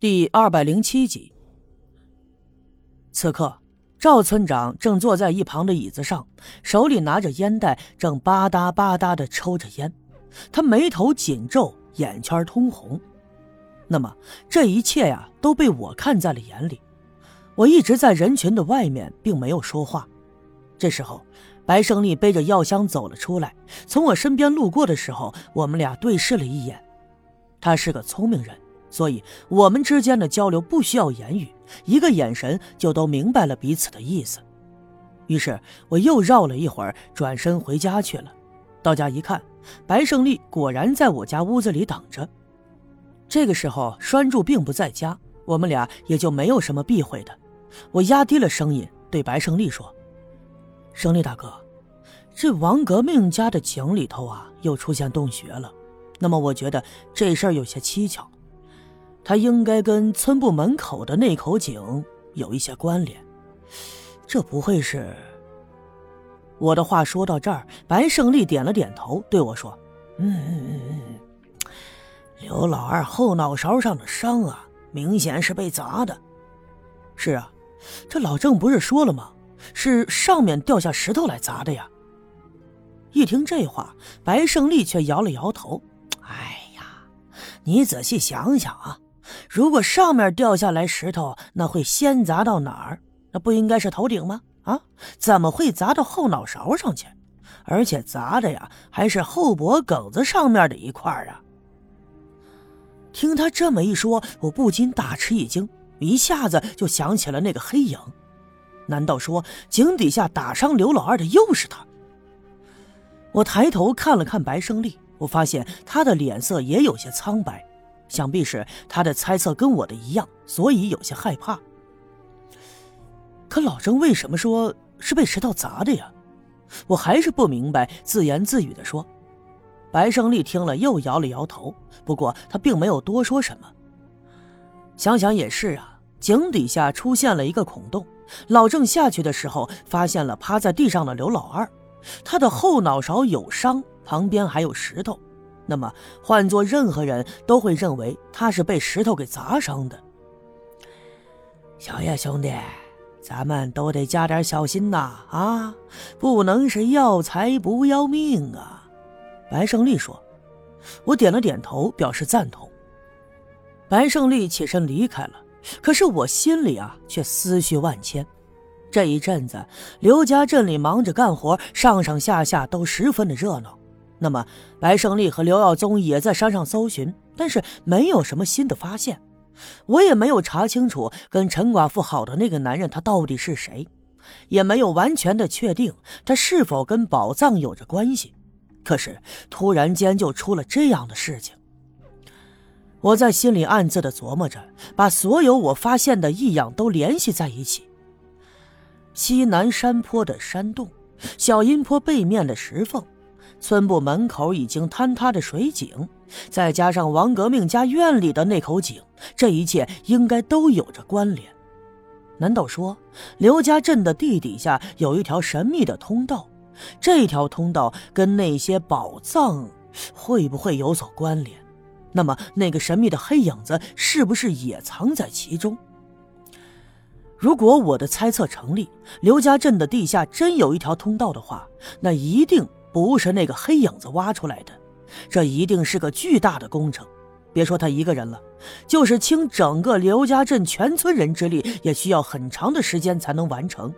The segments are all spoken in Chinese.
第二百零七集。此刻，赵村长正坐在一旁的椅子上，手里拿着烟袋，正吧嗒吧嗒的抽着烟。他眉头紧皱，眼圈通红。那么，这一切呀，都被我看在了眼里。我一直在人群的外面，并没有说话。这时候，白胜利背着药箱走了出来，从我身边路过的时候，我们俩对视了一眼。他是个聪明人。所以，我们之间的交流不需要言语，一个眼神就都明白了彼此的意思。于是，我又绕了一会儿，转身回家去了。到家一看，白胜利果然在我家屋子里等着。这个时候，栓柱并不在家，我们俩也就没有什么避讳的。我压低了声音对白胜利说：“胜利大哥，这王革命家的井里头啊，又出现洞穴了。那么，我觉得这事儿有些蹊跷。”他应该跟村部门口的那口井有一些关联，这不会是？我的话说到这儿，白胜利点了点头，对我说：“嗯嗯嗯嗯，刘老二后脑勺上的伤啊，明显是被砸的。是啊，这老郑不是说了吗？是上面掉下石头来砸的呀。”一听这话，白胜利却摇了摇头：“哎呀，你仔细想想啊。”如果上面掉下来石头，那会先砸到哪儿？那不应该是头顶吗？啊，怎么会砸到后脑勺上去？而且砸的呀，还是后脖梗子上面的一块啊！听他这么一说，我不禁大吃一惊，一下子就想起了那个黑影。难道说井底下打伤刘老二的又是他？我抬头看了看白胜利，我发现他的脸色也有些苍白。想必是他的猜测跟我的一样，所以有些害怕。可老郑为什么说是被石头砸的呀？我还是不明白，自言自语的说。白胜利听了又摇了摇头，不过他并没有多说什么。想想也是啊，井底下出现了一个孔洞，老郑下去的时候发现了趴在地上的刘老二，他的后脑勺有伤，旁边还有石头。那么，换做任何人都会认为他是被石头给砸伤的。小叶兄弟，咱们都得加点小心呐！啊，不能是要财不要命啊！白胜利说。我点了点头，表示赞同。白胜利起身离开了，可是我心里啊，却思绪万千。这一阵子，刘家镇里忙着干活，上上下下都十分的热闹。那么，白胜利和刘耀宗也在山上搜寻，但是没有什么新的发现。我也没有查清楚跟陈寡妇好的那个男人他到底是谁，也没有完全的确定他是否跟宝藏有着关系。可是突然间就出了这样的事情，我在心里暗自的琢磨着，把所有我发现的异样都联系在一起：西南山坡的山洞，小阴坡背面的石缝。村部门口已经坍塌的水井，再加上王革命家院里的那口井，这一切应该都有着关联。难道说刘家镇的地底下有一条神秘的通道？这条通道跟那些宝藏会不会有所关联？那么那个神秘的黑影子是不是也藏在其中？如果我的猜测成立，刘家镇的地下真有一条通道的话，那一定。不是那个黑影子挖出来的，这一定是个巨大的工程。别说他一个人了，就是倾整个刘家镇全村人之力，也需要很长的时间才能完成。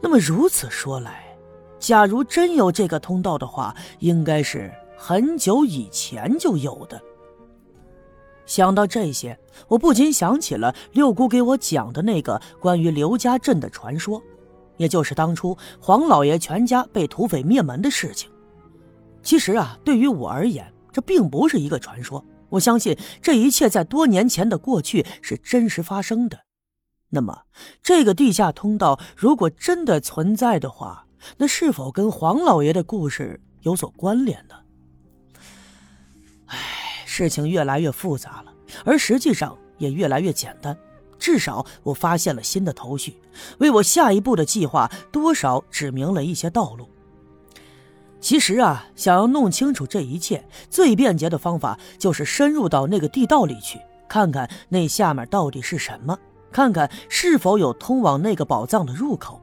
那么如此说来，假如真有这个通道的话，应该是很久以前就有的。想到这些，我不禁想起了六姑给我讲的那个关于刘家镇的传说。也就是当初黄老爷全家被土匪灭门的事情。其实啊，对于我而言，这并不是一个传说。我相信这一切在多年前的过去是真实发生的。那么，这个地下通道如果真的存在的话，那是否跟黄老爷的故事有所关联呢？唉，事情越来越复杂了，而实际上也越来越简单。至少我发现了新的头绪，为我下一步的计划多少指明了一些道路。其实啊，想要弄清楚这一切，最便捷的方法就是深入到那个地道里去，看看那下面到底是什么，看看是否有通往那个宝藏的入口。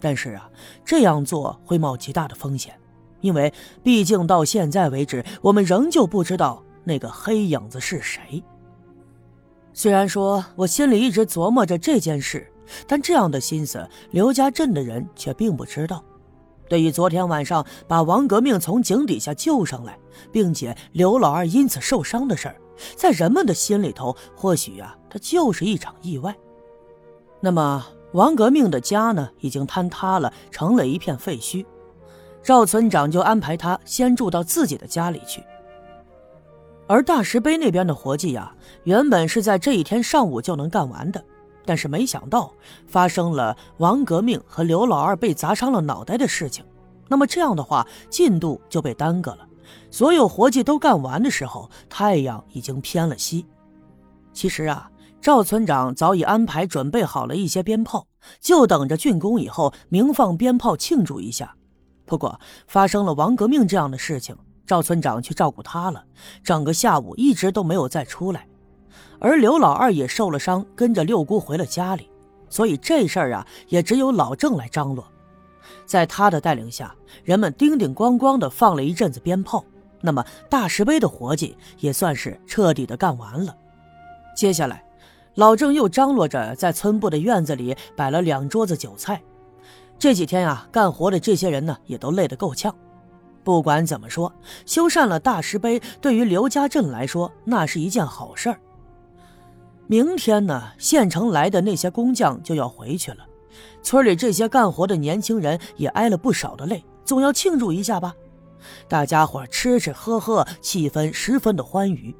但是啊，这样做会冒极大的风险，因为毕竟到现在为止，我们仍旧不知道那个黑影子是谁。虽然说我心里一直琢磨着这件事，但这样的心思，刘家镇的人却并不知道。对于昨天晚上把王革命从井底下救上来，并且刘老二因此受伤的事儿，在人们的心里头，或许啊，它就是一场意外。那么，王革命的家呢，已经坍塌了，成了一片废墟。赵村长就安排他先住到自己的家里去。而大石碑那边的活计呀，原本是在这一天上午就能干完的。但是没想到发生了王革命和刘老二被砸伤了脑袋的事情，那么这样的话进度就被耽搁了。所有活计都干完的时候，太阳已经偏了西。其实啊，赵村长早已安排准备好了一些鞭炮，就等着竣工以后鸣放鞭炮庆祝一下。不过发生了王革命这样的事情，赵村长去照顾他了，整个下午一直都没有再出来。而刘老二也受了伤，跟着六姑回了家里，所以这事儿啊，也只有老郑来张罗。在他的带领下，人们叮叮咣咣的放了一阵子鞭炮，那么大石碑的活计也算是彻底的干完了。接下来，老郑又张罗着在村部的院子里摆了两桌子酒菜。这几天啊，干活的这些人呢，也都累得够呛。不管怎么说，修缮了大石碑，对于刘家镇来说，那是一件好事儿。明天呢，县城来的那些工匠就要回去了，村里这些干活的年轻人也挨了不少的累，总要庆祝一下吧。大家伙吃吃喝喝，气氛十分的欢愉。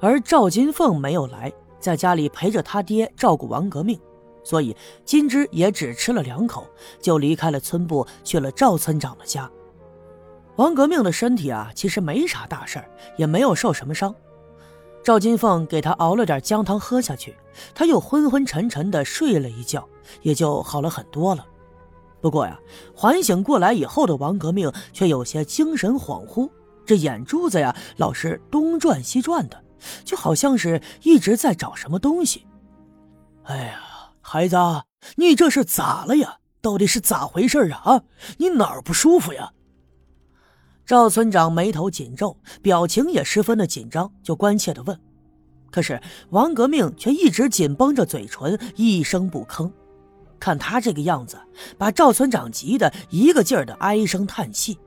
而赵金凤没有来，在家里陪着他爹照顾王革命，所以金枝也只吃了两口，就离开了村部，去了赵村长的家。王革命的身体啊，其实没啥大事也没有受什么伤。赵金凤给他熬了点姜汤喝下去，他又昏昏沉沉的睡了一觉，也就好了很多了。不过呀，缓醒过来以后的王革命却有些精神恍惚，这眼珠子呀老是东转西转的，就好像是一直在找什么东西。哎呀，孩子，你这是咋了呀？到底是咋回事啊？啊，你哪儿不舒服呀？赵村长眉头紧皱，表情也十分的紧张，就关切的问。可是王革命却一直紧绷着嘴唇，一声不吭。看他这个样子，把赵村长急得一个劲儿的唉声叹气。